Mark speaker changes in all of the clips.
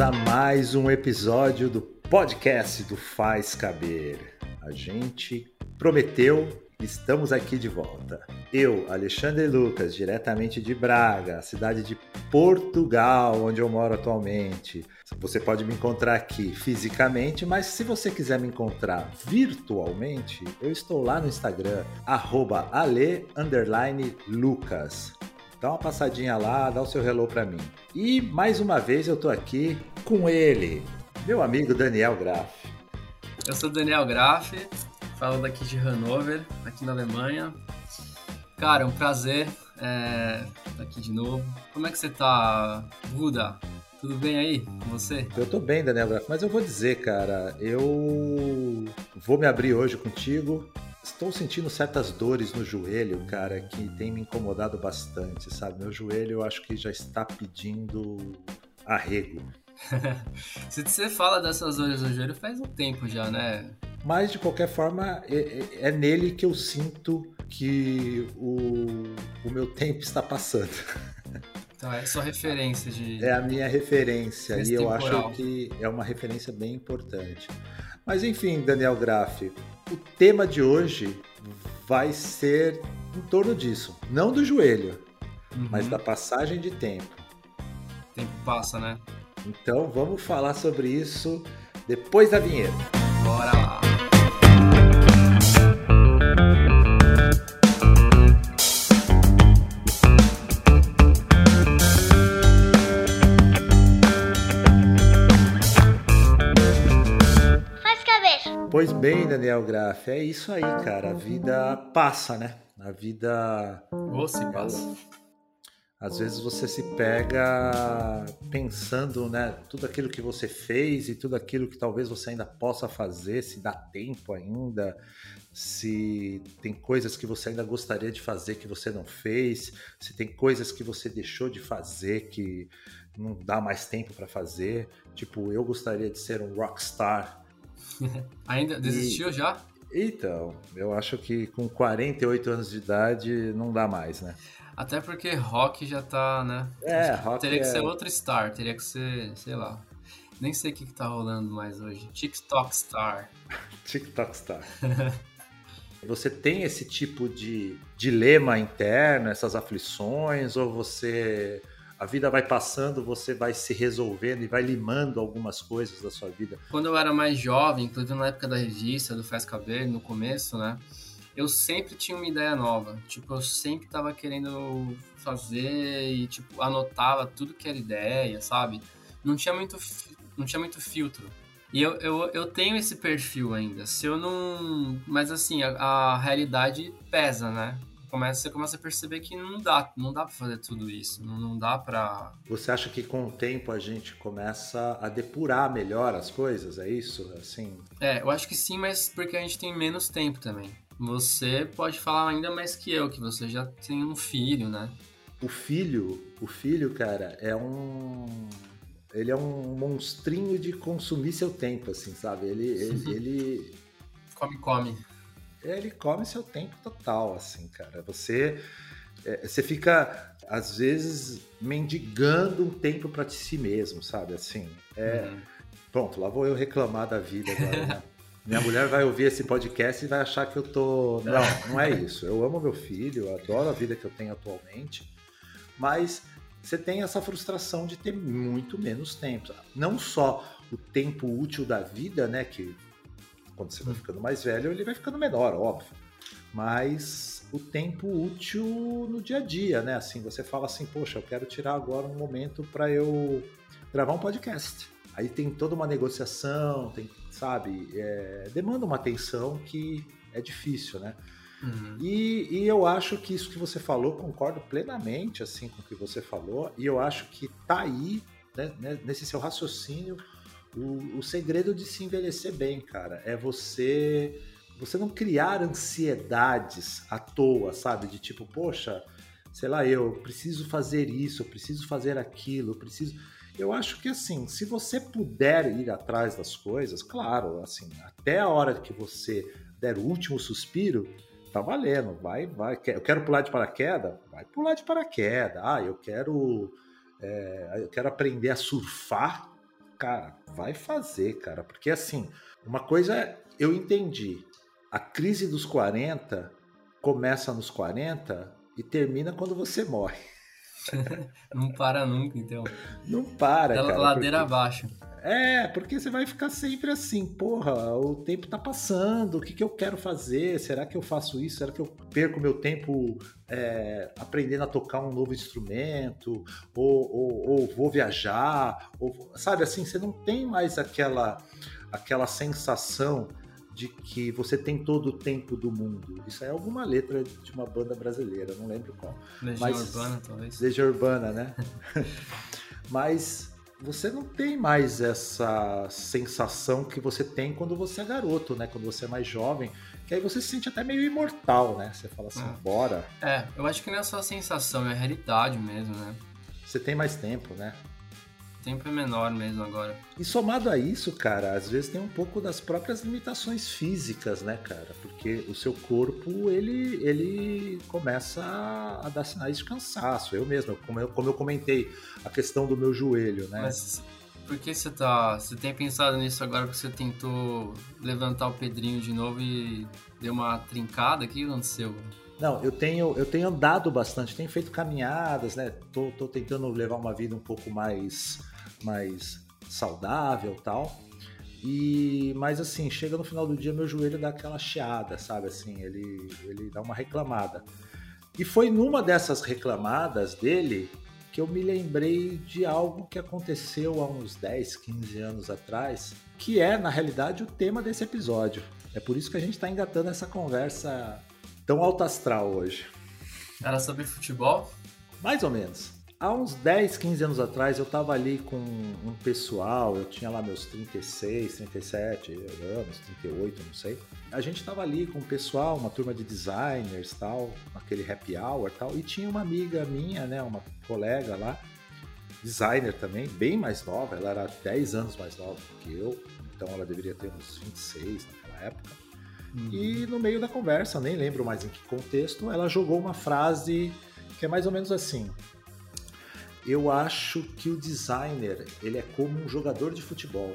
Speaker 1: a mais um episódio do podcast do Faz Caber. A gente prometeu, estamos aqui de volta. Eu, Alexandre Lucas, diretamente de Braga, cidade de Portugal, onde eu moro atualmente. Você pode me encontrar aqui fisicamente, mas se você quiser me encontrar virtualmente, eu estou lá no Instagram, ale_lucas. Dá uma passadinha lá, dá o seu hello para mim. E mais uma vez eu tô aqui com ele, meu amigo Daniel Graff.
Speaker 2: Eu sou Daniel Graff, falo daqui de Hannover, aqui na Alemanha. Cara, é um prazer é, estar aqui de novo. Como é que você tá, Buda? Tudo bem aí com você?
Speaker 1: Eu tô bem, Daniel Graff, mas eu vou dizer, cara, eu vou me abrir hoje contigo Estou sentindo certas dores no joelho, cara, que tem me incomodado bastante, sabe? Meu joelho eu acho que já está pedindo arrego.
Speaker 2: Se você fala dessas dores no joelho faz um tempo já, né?
Speaker 1: Mas de qualquer forma, é, é, é nele que eu sinto que o, o meu tempo está passando.
Speaker 2: Então é sua referência de.
Speaker 1: É a minha referência e eu acho que é uma referência bem importante. Mas enfim, Daniel Graff, o tema de hoje vai ser em torno disso. Não do joelho, uhum. mas da passagem de tempo.
Speaker 2: O tempo passa, né?
Speaker 1: Então vamos falar sobre isso depois da vinheta.
Speaker 2: Bora lá!
Speaker 1: Pois bem, Daniel Graff, é isso aí, cara. A vida passa, né? A vida.
Speaker 2: Ou se passa.
Speaker 1: Às vezes você se pega pensando, né? Tudo aquilo que você fez e tudo aquilo que talvez você ainda possa fazer, se dá tempo ainda, se tem coisas que você ainda gostaria de fazer que você não fez, se tem coisas que você deixou de fazer que não dá mais tempo para fazer. Tipo, eu gostaria de ser um rockstar
Speaker 2: Ainda desistiu e, já?
Speaker 1: Então, eu acho que com 48 anos de idade não dá mais, né?
Speaker 2: Até porque rock já tá, né?
Speaker 1: É, rock
Speaker 2: Teria que
Speaker 1: é...
Speaker 2: ser outro star, teria que ser, sei lá. Nem sei o que, que tá rolando mais hoje. TikTok Star.
Speaker 1: TikTok Star. você tem esse tipo de dilema interno, essas aflições, ou você a vida vai passando, você vai se resolvendo e vai limando algumas coisas da sua vida.
Speaker 2: Quando eu era mais jovem, inclusive na época da revista, do Faz Cabelo, no começo, né? Eu sempre tinha uma ideia nova. Tipo, eu sempre tava querendo fazer e, tipo, anotava tudo que era ideia, sabe? Não tinha muito, não tinha muito filtro. E eu, eu, eu tenho esse perfil ainda. Se eu não. Mas assim, a, a realidade pesa, né? Começa, você começa a perceber que não dá, não dá para fazer tudo isso, não, não dá para.
Speaker 1: Você acha que com o tempo a gente começa a depurar melhor as coisas? É isso, assim?
Speaker 2: É, eu acho que sim, mas porque a gente tem menos tempo também. Você pode falar ainda mais que eu, que você já tem um filho, né?
Speaker 1: O filho, o filho, cara, é um ele é um monstrinho de consumir seu tempo, assim, sabe? Ele, ele, ele...
Speaker 2: come, come
Speaker 1: ele come seu tempo total, assim, cara. Você, é, você fica, às vezes, mendigando um tempo para si mesmo, sabe? Assim, é... Uhum. Pronto, lá vou eu reclamar da vida agora, né? Minha mulher vai ouvir esse podcast e vai achar que eu tô. Não, não é isso. Eu amo meu filho, eu adoro a vida que eu tenho atualmente, mas você tem essa frustração de ter muito menos tempo. Não só o tempo útil da vida, né? Que quando você vai ficando mais velho, ele vai ficando menor, óbvio. Mas o tempo útil no dia a dia, né? Assim, você fala assim, poxa, eu quero tirar agora um momento para eu gravar um podcast. Aí tem toda uma negociação, tem, sabe, é, demanda uma atenção que é difícil, né? Uhum. E, e, eu acho que isso que você falou, concordo plenamente assim com o que você falou, e eu acho que tá aí, né, né nesse seu raciocínio, o, o segredo de se envelhecer bem, cara, é você você não criar ansiedades à toa, sabe? De tipo, poxa, sei lá, eu preciso fazer isso, eu preciso fazer aquilo, eu preciso. Eu acho que assim, se você puder ir atrás das coisas, claro, assim, até a hora que você der o último suspiro, tá valendo, vai, vai. Eu quero pular de paraquedas, vai pular de paraquedas. Ah, eu quero, é, eu quero aprender a surfar, cara, vai fazer, cara. Porque assim, uma coisa é, eu entendi. A crise dos 40 começa nos 40 e termina quando você morre.
Speaker 2: não para nunca, então.
Speaker 1: Não para,
Speaker 2: Dela,
Speaker 1: cara.
Speaker 2: Ladeira porque... abaixo.
Speaker 1: É, porque você vai ficar sempre assim, porra, o tempo tá passando, o que, que eu quero fazer? Será que eu faço isso? Será que eu perco meu tempo é, aprendendo a tocar um novo instrumento? Ou, ou, ou vou viajar? Ou, sabe assim, você não tem mais aquela, aquela sensação de que você tem todo o tempo do mundo. Isso é alguma letra de uma banda brasileira, não lembro qual.
Speaker 2: Legião Mas, Urbana, talvez.
Speaker 1: Legião Urbana, né? Mas você não tem mais essa sensação que você tem quando você é garoto, né? Quando você é mais jovem, que aí você se sente até meio imortal, né? Você fala assim, é. bora.
Speaker 2: É, eu acho que não é só a sensação, é a realidade mesmo, né?
Speaker 1: Você tem mais tempo, né?
Speaker 2: Tempo é menor mesmo agora.
Speaker 1: E somado a isso, cara, às vezes tem um pouco das próprias limitações físicas, né, cara? Porque o seu corpo, ele, ele começa a dar sinais de cansaço. Eu mesmo, como eu, como eu comentei, a questão do meu joelho, né?
Speaker 2: Mas por que você tá. Você tem pensado nisso agora porque você tentou levantar o Pedrinho de novo e deu uma trincada? O que aconteceu?
Speaker 1: Não, eu tenho, eu tenho andado bastante, tenho feito caminhadas, né? Tô, tô tentando levar uma vida um pouco mais, mais saudável tal. E, mas assim, chega no final do dia, meu joelho dá aquela chiada, sabe? Assim, ele, ele dá uma reclamada. E foi numa dessas reclamadas dele que eu me lembrei de algo que aconteceu há uns 10, 15 anos atrás, que é, na realidade, o tema desse episódio. É por isso que a gente está engatando essa conversa tão alto astral hoje.
Speaker 2: Era sobre futebol?
Speaker 1: Mais ou menos. Há uns 10, 15 anos atrás eu estava ali com um pessoal, eu tinha lá meus 36, 37 anos, 38, não sei. A gente estava ali com o pessoal, uma turma de designers tal, aquele happy hour tal, e tinha uma amiga minha, né, uma colega lá, designer também, bem mais nova, ela era 10 anos mais nova que eu, então ela deveria ter uns 26 naquela época. Uhum. E no meio da conversa, nem lembro mais em que contexto, ela jogou uma frase que é mais ou menos assim: Eu acho que o designer ele é como um jogador de futebol.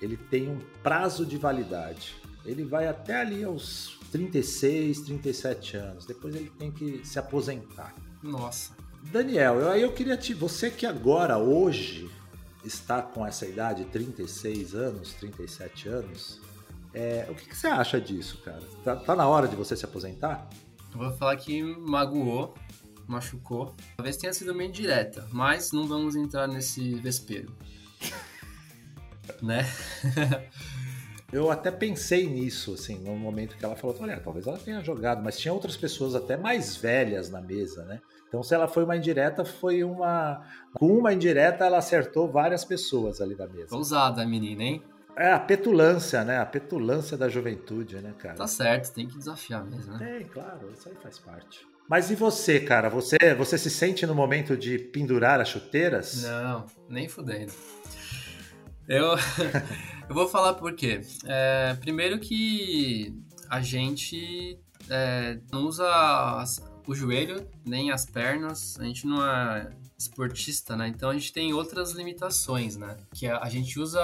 Speaker 1: Ele tem um prazo de validade. Ele vai até ali aos 36, 37 anos. Depois ele tem que se aposentar.
Speaker 2: Nossa.
Speaker 1: Daniel, eu, aí eu queria te. Você que agora, hoje, está com essa idade, 36 anos, 37 anos, é, o que, que, você acha disso, cara? Tá, tá, na hora de você se aposentar?
Speaker 2: Eu vou falar que magoou, machucou. Talvez tenha sido meio direta, mas não vamos entrar nesse vespeiro. né?
Speaker 1: Eu até pensei nisso, assim, no momento que ela falou, olha, talvez ela tenha jogado, mas tinha outras pessoas até mais velhas na mesa, né? Então, se ela foi uma indireta, foi uma. Com uma indireta, ela acertou várias pessoas ali da mesa.
Speaker 2: Ousada a menina, hein?
Speaker 1: É, a petulância, né? A petulância da juventude, né, cara?
Speaker 2: Tá certo, tem que desafiar mesmo,
Speaker 1: né? Tem, claro, isso aí faz parte. Mas e você, cara? Você, você se sente no momento de pendurar as chuteiras?
Speaker 2: Não, nem fudendo. Eu, eu vou falar por quê. É, primeiro que a gente é, não usa o joelho nem as pernas, a gente não é esportista, né? Então a gente tem outras limitações, né? Que a, a gente usa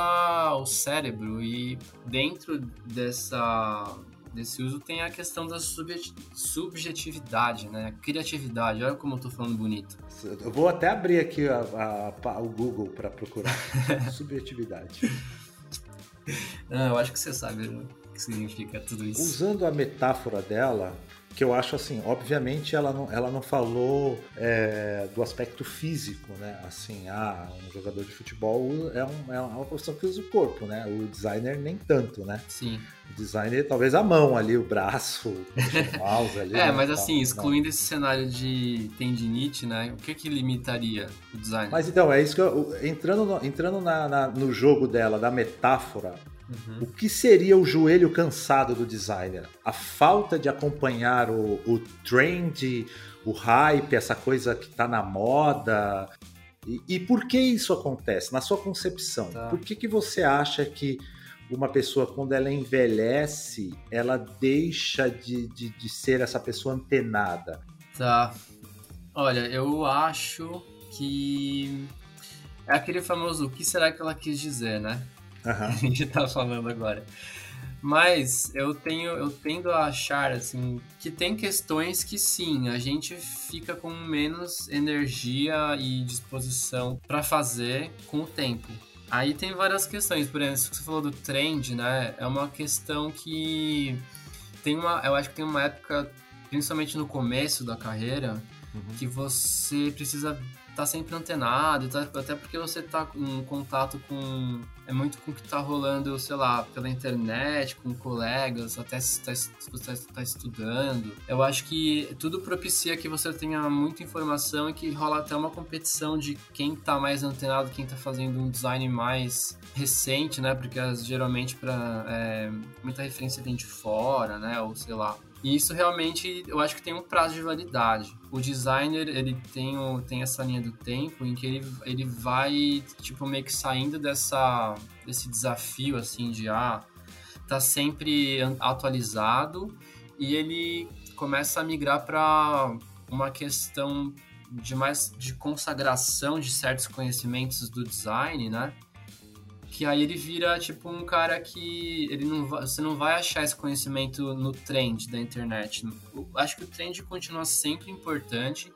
Speaker 2: o cérebro e dentro dessa desse uso tem a questão da subjetividade, né? Criatividade. Olha como eu tô falando bonito.
Speaker 1: Eu vou até abrir aqui a, a, a, o Google para procurar subjetividade.
Speaker 2: Não, eu acho que você sabe o que significa tudo isso.
Speaker 1: Usando a metáfora dela, que eu acho assim, obviamente ela não, ela não falou é, do aspecto físico, né? Assim, ah, um jogador de futebol é, um, é uma profissão que usa o corpo, né? O designer nem tanto, né?
Speaker 2: Sim.
Speaker 1: O designer, talvez a mão ali, o braço, o mouse ali.
Speaker 2: é, né, mas assim, excluindo não. esse cenário de tendinite, né? O que que limitaria o designer?
Speaker 1: Mas então, é isso que eu, entrando, no, entrando na, na, no jogo dela, da metáfora, Uhum. O que seria o joelho cansado do designer? A falta de acompanhar o, o trend, o hype, essa coisa que está na moda. E, e, por que isso acontece? Na sua concepção, tá. por que, que você acha que uma pessoa, quando ela envelhece, ela deixa de, de, de ser essa pessoa antenada?
Speaker 2: Tá. Olha, eu acho que é aquele famoso o que será que ela quis dizer, né? Uhum. A gente tá falando agora. Mas eu tenho, eu tendo a achar assim que tem questões que sim, a gente fica com menos energia e disposição para fazer com o tempo. Aí tem várias questões, por exemplo, você falou do trend, né? É uma questão que tem uma, eu acho que tem uma época, principalmente no começo da carreira, uhum. que você precisa tá sempre antenado, tá, até porque você tá em contato com. É muito com o que tá rolando, sei lá, pela internet, com colegas, até se tá, você tá estudando. Eu acho que tudo propicia que você tenha muita informação e que rola até uma competição de quem tá mais antenado, quem tá fazendo um design mais recente, né? Porque geralmente para é, muita referência vem de fora, né? Ou sei lá. E isso realmente, eu acho que tem um prazo de validade. O designer, ele tem, o, tem essa linha do tempo em que ele, ele vai, tipo, meio que saindo dessa, desse desafio, assim, de, ah, tá sempre atualizado e ele começa a migrar para uma questão de mais de consagração de certos conhecimentos do design, né? Que aí ele vira tipo um cara que ele não vai, você não vai achar esse conhecimento no trend da internet. Eu acho que o trend continua sempre importante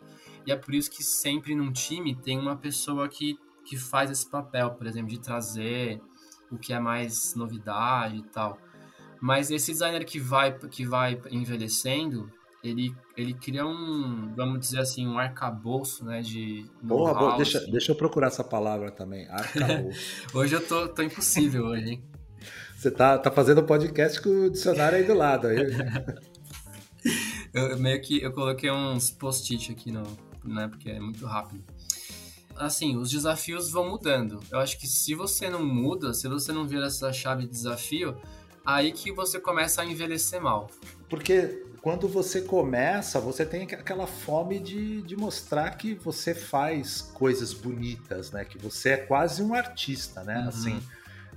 Speaker 2: e é por isso que sempre num time tem uma pessoa que, que faz esse papel, por exemplo, de trazer o que é mais novidade e tal. Mas esse designer que vai que vai envelhecendo, ele, ele cria um, vamos dizer assim, um arcabouço, né, de
Speaker 1: boa, boa. Deixa, deixa eu procurar essa palavra também, arcabouço.
Speaker 2: hoje eu tô, tô impossível hoje, hein?
Speaker 1: Você tá, tá fazendo podcast com o dicionário aí do lado. Aí.
Speaker 2: eu meio que eu coloquei uns post-it aqui, no, né, porque é muito rápido. Assim, os desafios vão mudando. Eu acho que se você não muda, se você não vira essa chave de desafio, aí que você começa a envelhecer mal.
Speaker 1: Porque quando você começa, você tem aquela fome de, de mostrar que você faz coisas bonitas, né? Que você é quase um artista, né? Uhum. Assim,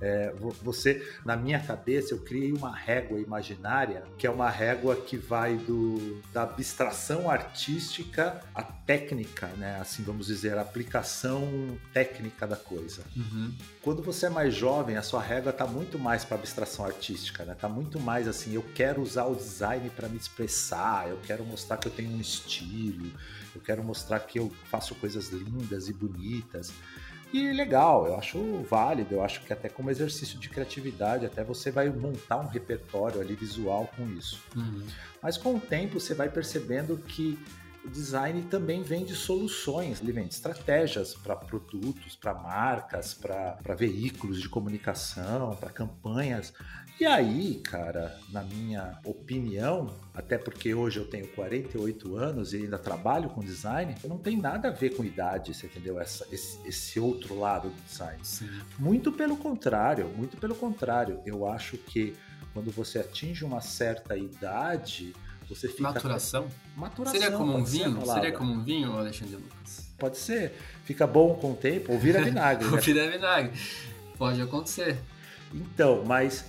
Speaker 1: é, você, na minha cabeça, eu criei uma régua imaginária, que é uma régua que vai do, da abstração artística à técnica, né? Assim, vamos dizer, a aplicação técnica da coisa. Uhum. Quando você é mais jovem, a sua régua está muito mais para abstração artística, né? Tá muito mais assim, eu quero usar o design para me expressar, eu quero mostrar que eu tenho um estilo, eu quero mostrar que eu faço coisas lindas e bonitas. E legal, eu acho válido, eu acho que até como exercício de criatividade, até você vai montar um repertório ali visual com isso. Uhum. Mas com o tempo você vai percebendo que o design também vem de soluções, ele vem de estratégias para produtos, para marcas, para veículos de comunicação, para campanhas. E aí, cara, na minha opinião, até porque hoje eu tenho 48 anos e ainda trabalho com design, não tem nada a ver com idade, você entendeu? Essa, esse, esse outro lado do design. Sim. Muito pelo contrário, muito pelo contrário. Eu acho que quando você atinge uma certa idade, você fica.
Speaker 2: Maturação?
Speaker 1: Maturação.
Speaker 2: Seria como um vinho? Seria como um vinho, Alexandre Lucas?
Speaker 1: Pode ser. Fica bom com o tempo, ou vira vinagre.
Speaker 2: ou né? vira vinagre. Pode acontecer.
Speaker 1: Então, mas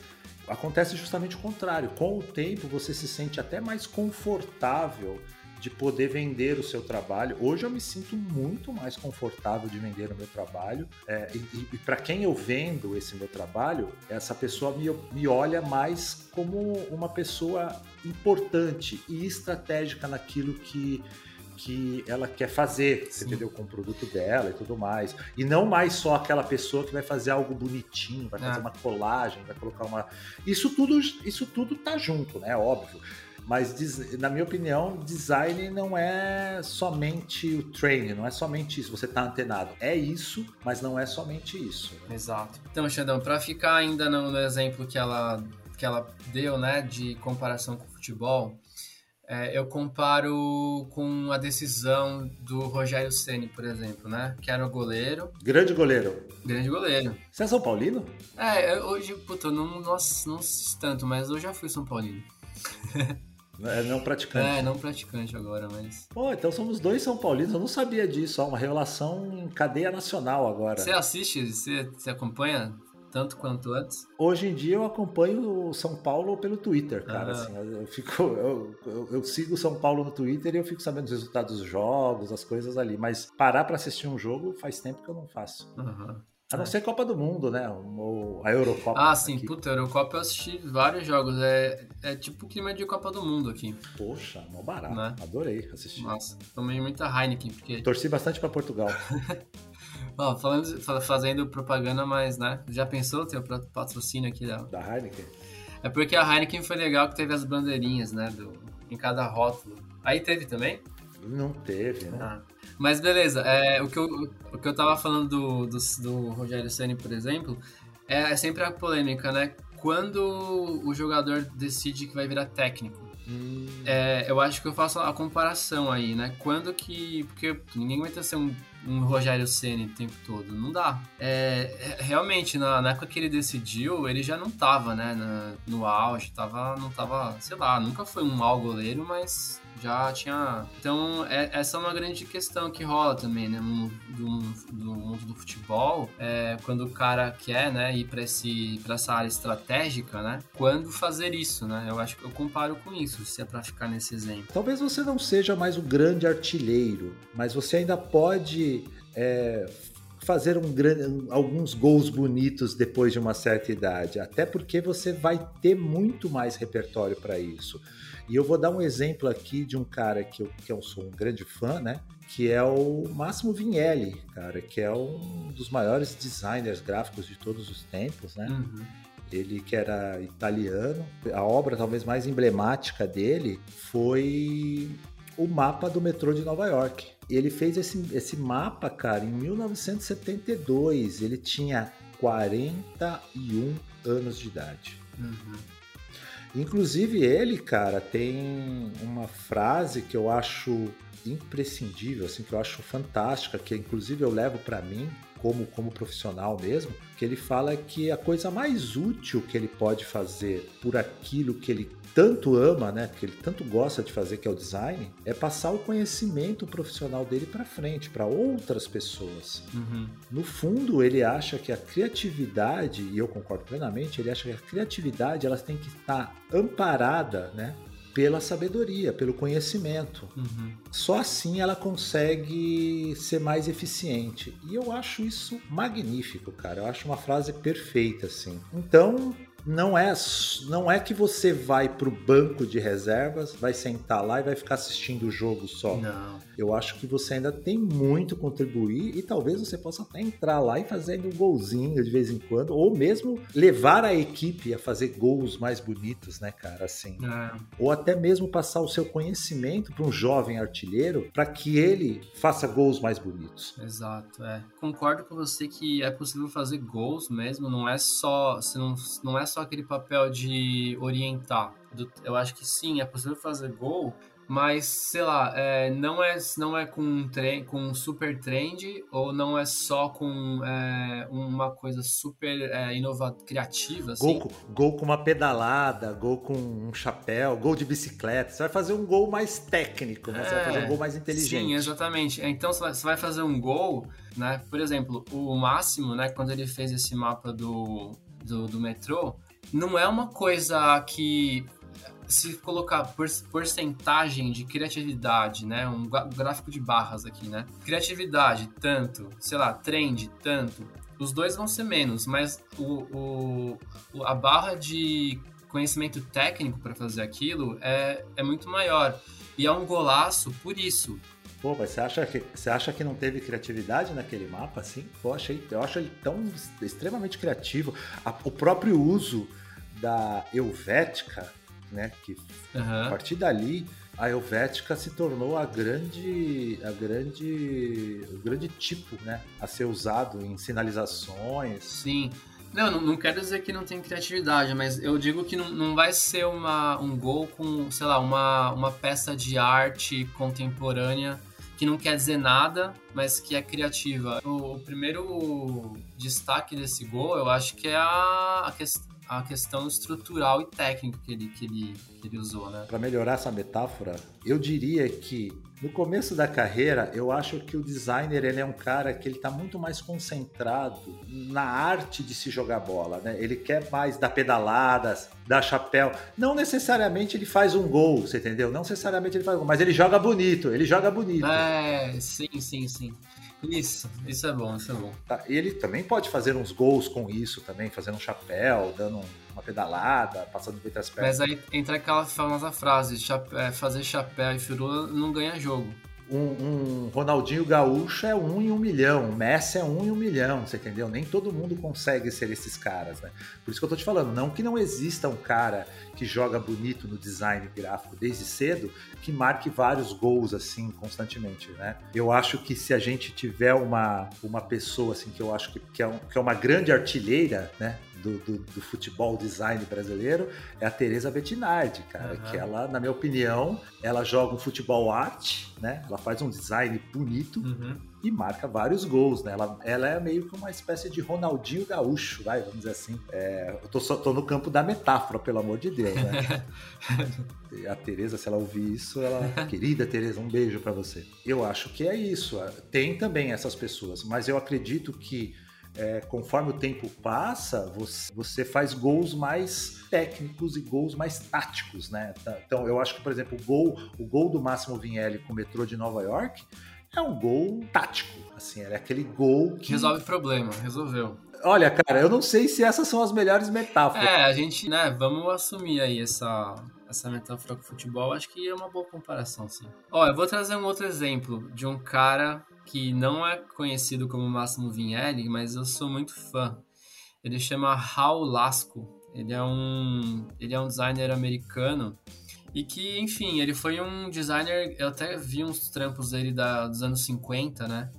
Speaker 1: acontece justamente o contrário. Com o tempo, você se sente até mais confortável de poder vender o seu trabalho. Hoje eu me sinto muito mais confortável de vender o meu trabalho. É, e, e para quem eu vendo esse meu trabalho, essa pessoa me, me olha mais como uma pessoa importante e estratégica naquilo que que ela quer fazer, entendeu? Com o produto dela e tudo mais. E não mais só aquela pessoa que vai fazer algo bonitinho, vai fazer é. uma colagem, vai colocar uma. Isso tudo, isso tudo tá junto, né? Óbvio. Mas, na minha opinião, design não é somente o training, não é somente isso, você tá antenado. É isso, mas não é somente isso.
Speaker 2: Né? Exato. Então, Xandão, para ficar ainda no, no exemplo que ela, que ela deu, né, de comparação com o futebol, é, eu comparo com a decisão do Rogério Ceni, por exemplo, né? Que era o goleiro.
Speaker 1: Grande goleiro.
Speaker 2: Grande goleiro.
Speaker 1: Você é São Paulino?
Speaker 2: É, hoje, puta, não, não, não tanto, mas eu já fui São Paulino.
Speaker 1: É não praticante.
Speaker 2: É, não praticante agora, mas.
Speaker 1: Pô, então somos dois São Paulinos, eu não sabia disso, ó, uma relação em cadeia nacional agora.
Speaker 2: Você assiste, você, você acompanha tanto quanto antes?
Speaker 1: Hoje em dia eu acompanho o São Paulo pelo Twitter, cara. Assim, eu, fico, eu, eu, eu, sigo o São Paulo no Twitter e eu fico sabendo os resultados dos jogos, as coisas ali. Mas parar para assistir um jogo faz tempo que eu não faço. Uhum. A não ser Copa do Mundo, né? Ou a Eurocopa.
Speaker 2: Ah, sim. Aqui. Puta, a Eurocopa eu assisti vários jogos. É, é tipo o clima de Copa do Mundo aqui.
Speaker 1: Poxa, mal barato. Né? Adorei assistir.
Speaker 2: Nossa, tomei muita Heineken. Porque...
Speaker 1: Torci bastante para Portugal.
Speaker 2: Ó, falando, fazendo propaganda, mas, né? Já pensou ter o patrocínio aqui da...
Speaker 1: Da Heineken?
Speaker 2: É porque a Heineken foi legal que teve as bandeirinhas, né? Do, em cada rótulo. Aí teve também?
Speaker 1: Não teve, né? Ah.
Speaker 2: Mas beleza, é, o, que eu, o que eu tava falando do, do, do Rogério Senna, por exemplo, é, é, sempre a polêmica, né? Quando o jogador decide que vai virar técnico. Hum. É, eu acho que eu faço a comparação aí, né? Quando que. Porque ninguém aguenta ser um, um Rogério Senna o tempo todo. Não dá. É, é, realmente, na, na, época que ele decidiu, ele já não tava, né? Na, no auge, tava, não tava, sei lá, nunca foi um mau goleiro, mas já tinha. Então, é, essa é uma grande questão que rola também, né? No, do, do mundo do futebol. É, quando o cara quer, né, ir para essa área estratégica, né? Quando fazer isso, né? Eu acho que eu comparo com isso, se é para ficar nesse exemplo.
Speaker 1: Talvez você não seja mais um grande artilheiro, mas você ainda pode. É, fazer um grande, alguns gols bonitos depois de uma certa idade, até porque você vai ter muito mais repertório para isso. E eu vou dar um exemplo aqui de um cara que eu, que eu sou um grande fã, né? Que é o Máximo Vignelli, cara, que é um dos maiores designers gráficos de todos os tempos, né? Uhum. Ele que era italiano. A obra talvez mais emblemática dele foi o mapa do metrô de Nova York. Ele fez esse, esse mapa, cara, em 1972. Ele tinha 41 anos de idade. Uhum. Inclusive ele, cara, tem uma frase que eu acho imprescindível, assim, que eu acho fantástica, que inclusive eu levo para mim como como profissional mesmo, que ele fala que a coisa mais útil que ele pode fazer por aquilo que ele tanto ama, né, que ele tanto gosta de fazer, que é o design, é passar o conhecimento profissional dele para frente, para outras pessoas. Uhum. No fundo, ele acha que a criatividade, e eu concordo plenamente, ele acha que a criatividade ela tem que estar amparada, né, pela sabedoria, pelo conhecimento. Uhum. Só assim ela consegue ser mais eficiente. E eu acho isso magnífico, cara. Eu acho uma frase perfeita, assim. Então, não é, não é que você vai para o banco de reservas, vai sentar lá e vai ficar assistindo o jogo só.
Speaker 2: Não.
Speaker 1: Eu acho que você ainda tem muito a contribuir e talvez você possa até entrar lá e fazer um golzinho de vez em quando, ou mesmo levar a equipe a fazer gols mais bonitos, né, cara? Assim. É. Ou até mesmo passar o seu conhecimento para um jovem artilheiro para que ele faça gols mais bonitos.
Speaker 2: Exato, é. Concordo com você que é possível fazer gols mesmo, não é só, não, não é só aquele papel de orientar. Eu acho que sim, é possível fazer gol, mas sei lá, é, não é não é com um, trem, com um super trend ou não é só com é, uma coisa super é, inovadora, criativa. Assim.
Speaker 1: Gol, com, gol com uma pedalada, gol com um chapéu, gol de bicicleta. Você vai fazer um gol mais técnico, né? Você vai fazer um gol mais inteligente.
Speaker 2: Sim, exatamente. Então você vai fazer um gol, né? Por exemplo, o Máximo, né? Quando ele fez esse mapa do, do, do metrô, não é uma coisa que se colocar por, porcentagem de criatividade, né, um gráfico de barras aqui, né, criatividade tanto, sei lá, trend tanto, os dois vão ser menos, mas o, o a barra de conhecimento técnico para fazer aquilo é, é muito maior e é um golaço por isso.
Speaker 1: Pô, mas você acha que você acha que não teve criatividade naquele mapa, assim? Pô, achei, eu acho ele tão extremamente criativo. O próprio uso da Helvética né? Que uhum. a partir dali a Helvética se tornou a grande, a grande, o grande tipo, né, a ser usado em sinalizações.
Speaker 2: Sim. Não, não, não quero dizer que não tem criatividade, mas eu digo que não, não vai ser uma, um gol com, sei lá, uma, uma peça de arte contemporânea que não quer dizer nada, mas que é criativa. O, o primeiro destaque desse gol, eu acho que é a, a questão a questão estrutural e técnica que ele, que ele, que ele usou, né?
Speaker 1: Para melhorar essa metáfora, eu diria que no começo da carreira, eu acho que o designer ele é um cara que ele está muito mais concentrado na arte de se jogar bola, né? Ele quer mais dar pedaladas, dar chapéu. Não necessariamente ele faz um gol, você entendeu? Não necessariamente ele faz um gol, mas ele joga bonito, ele joga bonito.
Speaker 2: É, sim, sim, sim. Isso, isso é bom, isso é bom.
Speaker 1: Tá, e ele também pode fazer uns gols com isso também, fazendo um chapéu, dando uma pedalada, passando entre as pernas.
Speaker 2: Mas aí entra aquela famosa frase, chapéu, fazer chapéu e firula não ganha jogo
Speaker 1: um, um, Ronaldinho Gaúcho é um em um milhão, um Messi é um em um milhão, você entendeu? Nem todo mundo consegue ser esses caras, né? Por isso que eu tô te falando, não que não exista um cara que joga bonito no design gráfico desde cedo, que marque vários gols assim constantemente, né? Eu acho que se a gente tiver uma, uma pessoa assim que eu acho que, que, é, um, que é uma grande artilheira, né? Do, do, do, futebol design brasileiro é a Teresa Bettinardi, cara, uhum. que ela, na minha opinião, ela joga um futebol arte, né? Ela faz um design bonito uhum. e marca vários gols, né? Ela, ela é meio que uma espécie de Ronaldinho Gaúcho, vai, vamos dizer assim. É, eu tô, só, tô no campo da metáfora, pelo amor de Deus, né? a Tereza, se ela ouvir isso, ela, querida Tereza, um beijo para você. Eu acho que é isso. Tem também essas pessoas, mas eu acredito que é, conforme o tempo passa, você, você, faz gols mais técnicos e gols mais táticos, né? Tá, então, eu acho que, por exemplo, o gol, o gol do Máximo Vinelli com o metrô de Nova York é um gol tático, assim, é aquele gol que...
Speaker 2: Resolve problema, resolveu.
Speaker 1: Olha, cara, eu não sei se essas são as melhores metáforas.
Speaker 2: É, a gente, né, vamos assumir aí essa, essa metáfora com o futebol, acho que é uma boa comparação, sim. Ó, eu vou trazer um outro exemplo de um cara que não é conhecido como Máximo Vinelli, mas eu sou muito fã. Ele chama Raul Lasco. Ele é um, ele é um designer americano e que, enfim, ele foi um designer. Eu até vi uns trampos dele da, dos anos 50, né?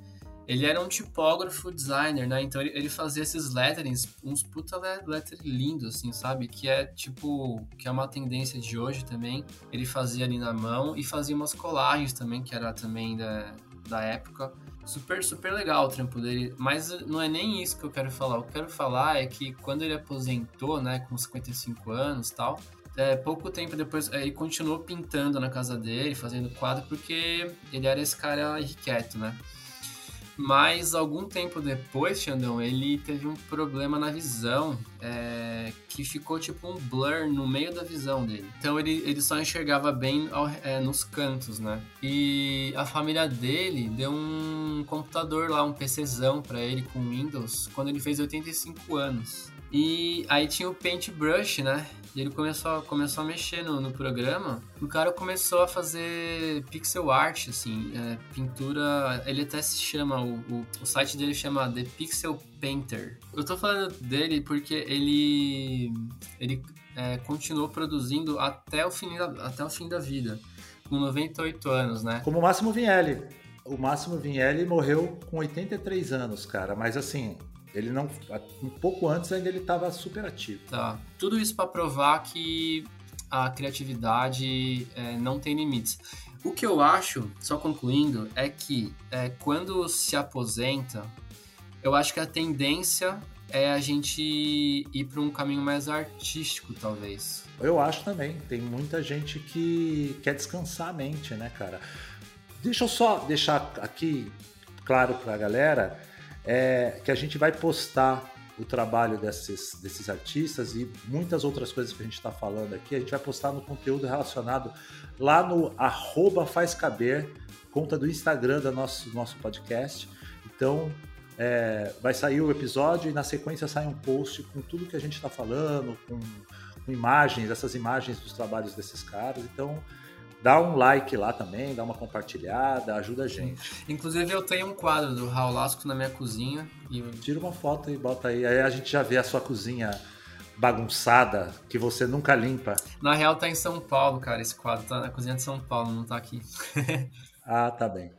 Speaker 2: Ele era um tipógrafo designer, né? Então ele, ele fazia esses letterings, uns puta lettering lindos, assim, sabe? Que é tipo, que é uma tendência de hoje também. Ele fazia ali na mão e fazia umas colagens também, que era também da, da época. Super, super legal o trampo dele, mas não é nem isso que eu quero falar. O que eu quero falar é que quando ele aposentou, né, com 55 anos e tal, é, pouco tempo depois, é, ele continuou pintando na casa dele, fazendo quadro, porque ele era esse cara irrequieto, né? Mas algum tempo depois, Xandão, ele teve um problema na visão é, que ficou tipo um blur no meio da visão dele. Então ele, ele só enxergava bem ao, é, nos cantos, né? E a família dele deu um computador lá, um PCzão para ele com Windows quando ele fez 85 anos. E aí tinha o Paintbrush, né? E ele começou, começou a mexer no, no programa. O cara começou a fazer pixel art, assim, é, pintura. Ele até se chama, o, o, o, site dele chama The Pixel Painter. Eu tô falando dele porque ele, ele é, continuou produzindo até o, fim da, até o fim da vida, com 98 anos, né?
Speaker 1: Como o Máximo Vinelli. O Máximo Vinelli morreu com 83 anos, cara, mas assim, ele não. Um pouco antes ainda ele estava super ativo.
Speaker 2: Tá. Tudo isso para provar que a criatividade é, não tem limites. O que eu acho, só concluindo, é que é, quando se aposenta, eu acho que a tendência é a gente ir para um caminho mais artístico, talvez.
Speaker 1: Eu acho também. Tem muita gente que quer descansar a mente, né, cara? Deixa eu só deixar aqui claro para a galera é que a gente vai postar o trabalho desses, desses artistas e muitas outras coisas que a gente está falando aqui, a gente vai postar no conteúdo relacionado lá no arroba faz caber, conta do Instagram do nosso, nosso podcast. Então, é, vai sair o episódio e na sequência sai um post com tudo que a gente está falando, com, com imagens, essas imagens dos trabalhos desses caras. Então, dá um like lá também, dá uma compartilhada, ajuda a gente.
Speaker 2: Inclusive eu tenho um quadro do Raul Lasco na minha cozinha. E...
Speaker 1: Tira uma foto e bota aí, aí a gente já vê a sua cozinha bagunçada que você nunca limpa.
Speaker 2: Na real tá em São Paulo, cara, esse quadro tá na cozinha de São Paulo, não tá aqui.
Speaker 1: ah, tá bem.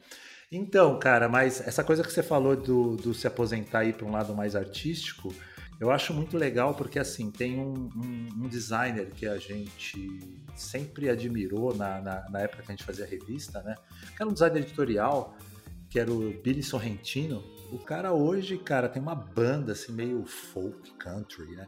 Speaker 1: Então, cara, mas essa coisa que você falou do, do se aposentar aí para um lado mais artístico, eu acho muito legal porque, assim, tem um, um, um designer que a gente sempre admirou na, na, na, época que a gente fazia revista, né? Que era um designer editorial, que era o Billy Sorrentino. O cara hoje, cara, tem uma banda, assim, meio folk country, né?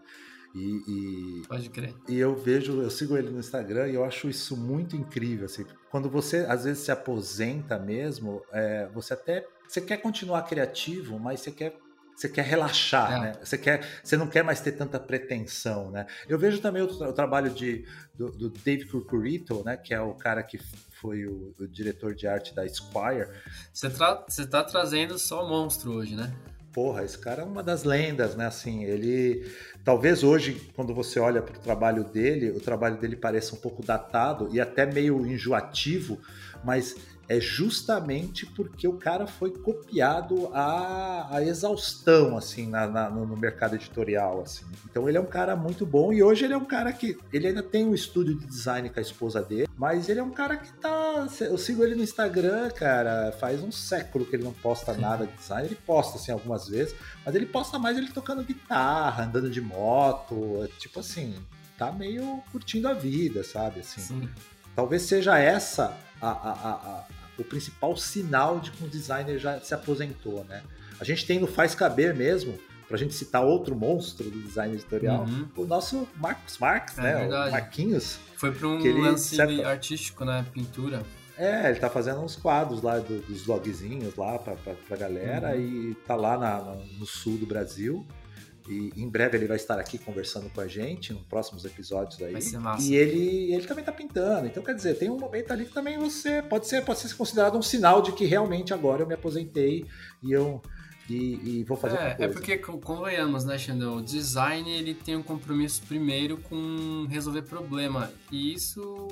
Speaker 1: E,
Speaker 2: e, Pode crer.
Speaker 1: E eu vejo, eu sigo ele no Instagram e eu acho isso muito incrível. Assim, quando você às vezes se aposenta mesmo, é, você até você quer continuar criativo, mas você quer você quer relaxar, é. né? Você, quer, você não quer mais ter tanta pretensão, né? Eu vejo também o, o trabalho de, do, do Dave Curcurito, né? Que é o cara que foi o, o diretor de arte da Squire.
Speaker 2: Você, tra você tá trazendo só monstro hoje, né?
Speaker 1: Porra, esse cara é uma das lendas, né? Assim, ele. Talvez hoje, quando você olha para o trabalho dele, o trabalho dele pareça um pouco datado e até meio enjoativo, mas é justamente porque o cara foi copiado a, a exaustão, assim, na, na, no mercado editorial, assim. Então ele é um cara muito bom e hoje ele é um cara que... Ele ainda tem um estúdio de design com a esposa dele, mas ele é um cara que tá... Eu sigo ele no Instagram, cara, faz um século que ele não posta nada de design. Ele posta, assim, algumas vezes, mas ele posta mais ele tocando guitarra, andando de moto, tipo assim... Tá meio curtindo a vida, sabe? Assim, Sim. Talvez seja essa a, a, a, o principal sinal de que um designer já se aposentou, né? A gente tem no Faz Caber mesmo, para a gente citar outro monstro do design editorial, uhum. o nosso Marcos Marques, é, né? Verdade. O Marquinhos.
Speaker 2: Foi para um lance certo... artístico, né? Pintura.
Speaker 1: É, ele tá fazendo uns quadros lá do, dos logzinhos lá pra, pra, pra galera uhum. e tá lá na, no sul do Brasil. E em breve ele vai estar aqui conversando com a gente, nos próximos episódios aí.
Speaker 2: Vai ser massa.
Speaker 1: E ele, ele também tá pintando. Então, quer dizer, tem um momento ali que também você pode ser, pode ser considerado um sinal de que realmente agora eu me aposentei e eu. E, e vou fazer
Speaker 2: é, é porque, convenhamos, né, Xandão? O design ele tem um compromisso primeiro com resolver problema. E isso,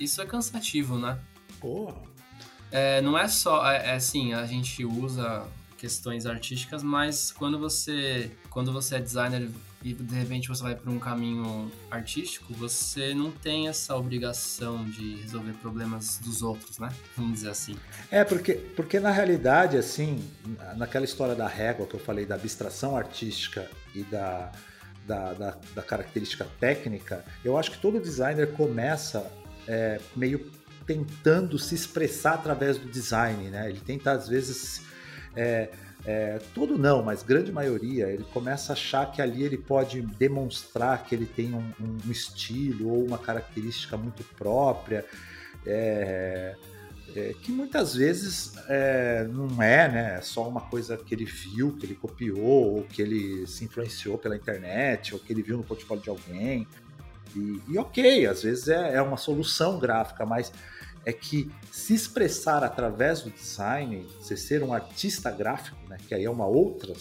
Speaker 2: isso é cansativo, né?
Speaker 1: Porra.
Speaker 2: É, não é só. É, é assim, a gente usa questões artísticas, mas quando você quando você é designer e de repente você vai para um caminho artístico, você não tem essa obrigação de resolver problemas dos outros, né? Vamos dizer assim.
Speaker 1: É, porque, porque na realidade, assim, naquela história da régua que eu falei, da abstração artística e da, da, da, da característica técnica, eu acho que todo designer começa é, meio tentando se expressar através do design, né? Ele tenta, às vezes, é, é, todo não, mas grande maioria, ele começa a achar que ali ele pode demonstrar que ele tem um, um estilo ou uma característica muito própria, é, é, que muitas vezes é, não é, né? É só uma coisa que ele viu, que ele copiou, ou que ele se influenciou pela internet, ou que ele viu no portfólio de alguém. E, e ok, às vezes é, é uma solução gráfica, mas é que se expressar através do design, você ser um artista gráfico, né, que aí é uma outra,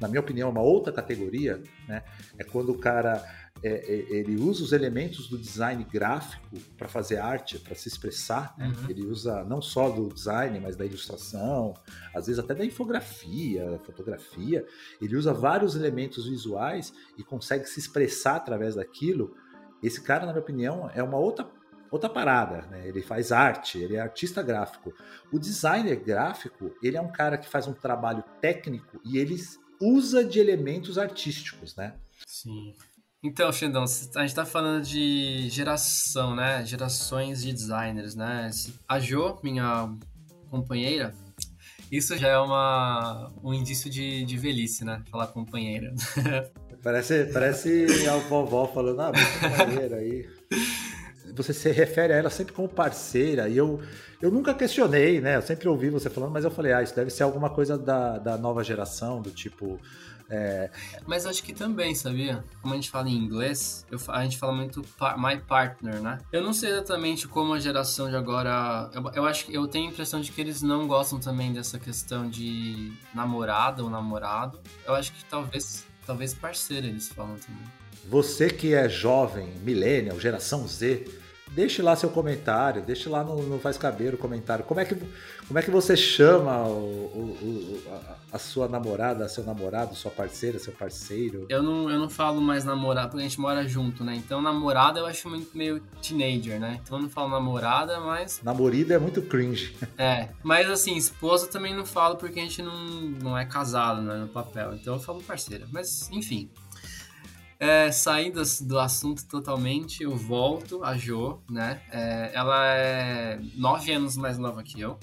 Speaker 1: na minha opinião, é uma outra categoria, né, é quando o cara é, é, ele usa os elementos do design gráfico para fazer arte, para se expressar. Né? Uhum. Ele usa não só do design, mas da ilustração, às vezes até da infografia, fotografia. Ele usa vários elementos visuais e consegue se expressar através daquilo. Esse cara, na minha opinião, é uma outra outra parada, né? Ele faz arte, ele é artista gráfico. O designer gráfico, ele é um cara que faz um trabalho técnico e ele usa de elementos artísticos, né?
Speaker 2: Sim. Então, Xandão, a gente tá falando de geração, né? Gerações de designers, né? A Jo, minha companheira, isso já é uma, um indício de, de velhice, né? Falar companheira.
Speaker 1: Parece, parece a vovó falando, ah, companheira aí. você se refere a ela sempre como parceira, e eu, eu nunca questionei, né? Eu sempre ouvi você falando, mas eu falei, ah, isso deve ser alguma coisa da, da nova geração, do tipo. É...
Speaker 2: Mas acho que também, sabia? Como a gente fala em inglês, eu, a gente fala muito my partner, né? Eu não sei exatamente como a geração de agora. Eu, eu acho que eu tenho a impressão de que eles não gostam também dessa questão de namorada ou namorado. Eu acho que talvez, talvez parceira eles falam também.
Speaker 1: Você que é jovem, millennial, geração Z, deixe lá seu comentário, deixe lá no, no Faz Cabelo o comentário. Como é que, como é que você chama o, o, a, a, sua namorada, seu namorado, sua parceira, seu parceiro?
Speaker 2: Eu não, eu não falo mais namorada, porque a gente mora junto, né? Então namorada eu acho muito meio teenager, né? Então eu não falo namorada, mas...
Speaker 1: Namorida é muito cringe.
Speaker 2: É, mas assim, esposa também não falo porque a gente não, não é casado, né, no papel. Então eu falo parceira. Mas, enfim, é, saindo do assunto totalmente, eu volto a Jo, né? É, ela é nove anos mais nova que eu.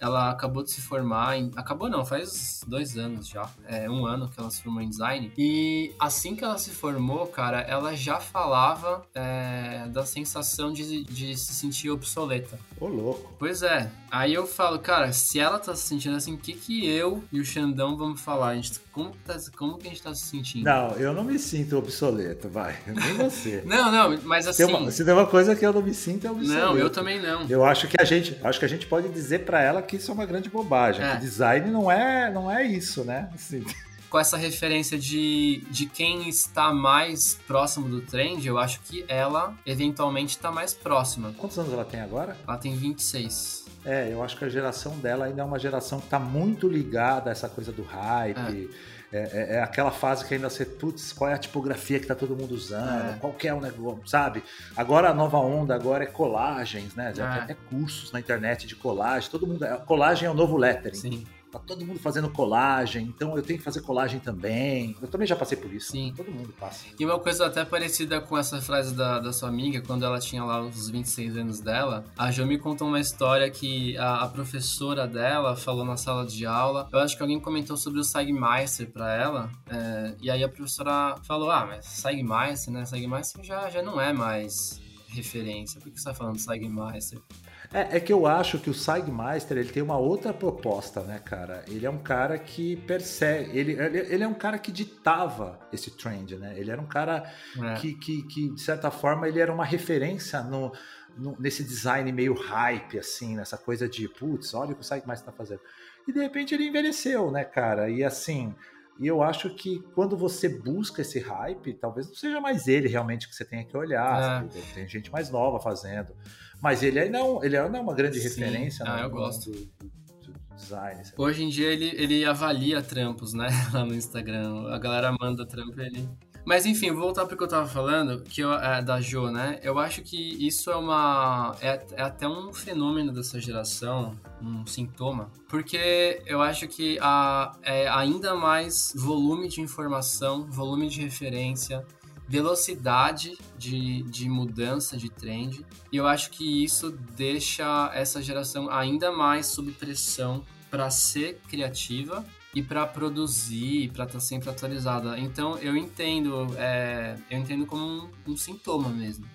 Speaker 2: Ela acabou de se formar. Em... Acabou não, faz dois anos já. É um ano que ela se formou em design. E assim que ela se formou, cara, ela já falava é, da sensação de, de se sentir obsoleta.
Speaker 1: Ô, louco.
Speaker 2: Pois é. Aí eu falo, cara, se ela tá se sentindo assim, o que que eu e o Xandão vamos falar? A gente, como, tá, como que a gente tá se sentindo?
Speaker 1: Não, eu não me sinto obsoleto, vai. Nem você.
Speaker 2: não, não, mas assim.
Speaker 1: Tem uma, se tem uma coisa que eu não me sinto é obsoleto.
Speaker 2: Não, eu também não.
Speaker 1: Eu acho que a gente, acho que a gente pode dizer para ela que isso é uma grande bobagem. É. Design não é, não é isso, né? Assim
Speaker 2: com essa referência de, de quem está mais próximo do trend, eu acho que ela eventualmente está mais próxima.
Speaker 1: Quantos anos ela tem agora?
Speaker 2: Ela tem 26.
Speaker 1: É, eu acho que a geração dela ainda é uma geração que está muito ligada a essa coisa do hype. É. É, é, é aquela fase que ainda você, putz, qual é a tipografia que está todo mundo usando, é. qual que é o negócio, sabe? Agora a nova onda agora é colagens, né? Já tem é. até cursos na internet de colagem, todo mundo. Colagem é o novo lettering. Sim. Tá todo mundo fazendo colagem, então eu tenho que fazer colagem também. Eu também já passei por isso.
Speaker 2: Sim.
Speaker 1: Todo mundo passa.
Speaker 2: E uma coisa até parecida com essa frase da, da sua amiga, quando ela tinha lá os 26 anos dela, a Jo me contou uma história que a, a professora dela falou na sala de aula. Eu acho que alguém comentou sobre o Sagmeister para ela, é, e aí a professora falou: Ah, mas Sagmeister, né? Sagmeister já, já não é mais referência. Por que você tá falando Sagmeister?
Speaker 1: É, é, que eu acho que o Sagmeister ele tem uma outra proposta, né, cara? Ele é um cara que persegue, ele, ele, ele é um cara que ditava esse trend, né? Ele era um cara é. que, que, que, de certa forma, ele era uma referência no, no, nesse design meio hype, assim, nessa coisa de, putz, olha o que o Sagmeister tá fazendo. E de repente ele envelheceu, né, cara? E assim, e eu acho que quando você busca esse hype, talvez não seja mais ele realmente que você tenha que olhar. É. Tem gente mais nova fazendo. Mas ele ainda é, ele ainda é uma grande Sim. referência
Speaker 2: ah, no, eu gosto.
Speaker 1: Do, do, do design. Sabe?
Speaker 2: Hoje em dia ele, ele avalia trampos, né? Lá no Instagram. A galera manda trampo ele. Mas enfim, vou voltar para o que eu estava falando, que eu, é, da Jo, né? Eu acho que isso é uma. É, é, até um fenômeno dessa geração, um sintoma. Porque eu acho que há é ainda mais volume de informação, volume de referência, velocidade de, de mudança de trend. E eu acho que isso deixa essa geração ainda mais sob pressão para ser criativa e para produzir, para estar tá sempre atualizada. Então eu entendo, é, eu entendo como um, um, sintoma mesmo.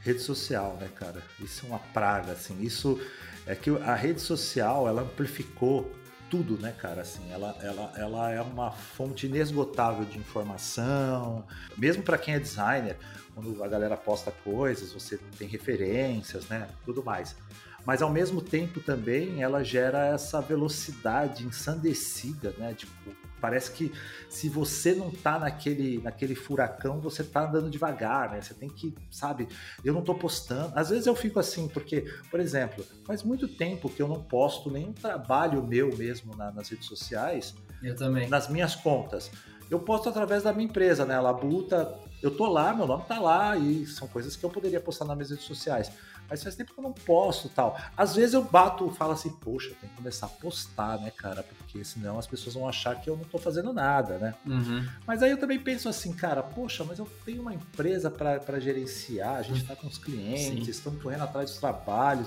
Speaker 1: Rede social, né, cara? Isso é uma praga, assim. Isso é que a rede social ela amplificou tudo, né, cara? Assim, ela, ela, ela é uma fonte inesgotável de informação, mesmo para quem é designer. Quando a galera posta coisas, você tem referências, né? Tudo mais. Mas ao mesmo tempo também ela gera essa velocidade ensandecida, né? Tipo, parece que se você não tá naquele, naquele furacão, você tá andando devagar, né? Você tem que, sabe, eu não tô postando. Às vezes eu fico assim, porque, por exemplo, faz muito tempo que eu não posto nenhum trabalho meu mesmo na, nas redes sociais.
Speaker 2: Eu também.
Speaker 1: Nas minhas contas. Eu posto através da minha empresa, né? A Labuta, eu tô lá, meu nome tá lá, e são coisas que eu poderia postar nas minhas redes sociais mas faz tempo que eu não posto tal. Às vezes eu bato e falo assim, poxa, tem que começar a postar, né, cara? Porque senão as pessoas vão achar que eu não tô fazendo nada, né?
Speaker 2: Uhum.
Speaker 1: Mas aí eu também penso assim, cara, poxa, mas eu tenho uma empresa para gerenciar, a gente está com os clientes, estamos correndo atrás dos trabalhos.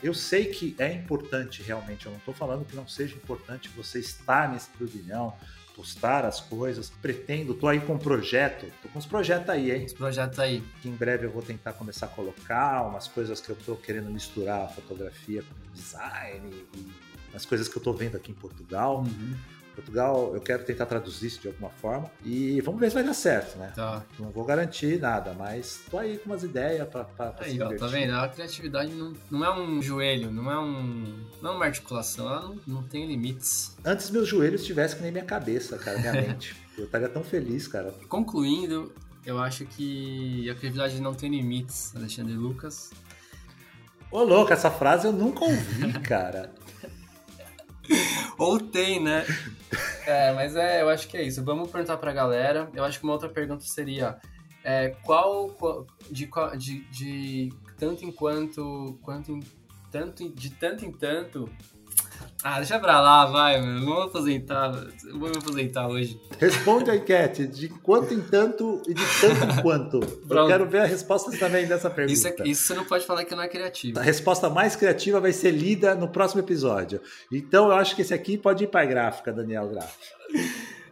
Speaker 1: Eu sei que é importante realmente, eu não estou falando que não seja importante você estar nesse turbilhão, postar as coisas. Pretendo, tô aí com um projeto, tô com uns projetos aí, hein? Os
Speaker 2: projetos aí.
Speaker 1: Que em breve eu vou tentar começar a colocar umas coisas que eu tô querendo misturar a fotografia com design e as coisas que eu tô vendo aqui em Portugal. Uhum. Portugal, eu quero tentar traduzir isso de alguma forma e vamos ver se vai dar certo, né?
Speaker 2: Tá.
Speaker 1: Não vou garantir nada, mas tô aí com umas ideias para
Speaker 2: Aí, ó, tá vendo? A criatividade não, não é um joelho, não é um não é uma articulação, ela não, não tem limites.
Speaker 1: Antes meus joelhos tivessem que nem minha cabeça, cara, minha mente. Eu estaria tão feliz, cara.
Speaker 2: Concluindo, eu acho que a criatividade não tem limites, Alexandre Lucas.
Speaker 1: Ô, louco, essa frase eu nunca ouvi, cara.
Speaker 2: Ou tem, né? É, mas é, eu acho que é isso. Vamos perguntar pra galera. Eu acho que uma outra pergunta seria: é, qual, de, de, de tanto em quanto, quanto em, tanto, de tanto em tanto, Ah, deixa pra lá, vai, mano. Vamos aposentar. Vou me aposentar hoje.
Speaker 1: Responde a enquete de quanto em tanto e de tanto em quanto. Eu quero ver a resposta também dessa pergunta.
Speaker 2: Isso, é, isso você não pode falar que não é criativo.
Speaker 1: A resposta mais criativa vai ser lida no próximo episódio. Então eu acho que esse aqui pode ir pra gráfica, Daniel Gráfica.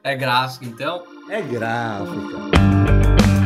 Speaker 2: É gráfico, então?
Speaker 1: É gráfica.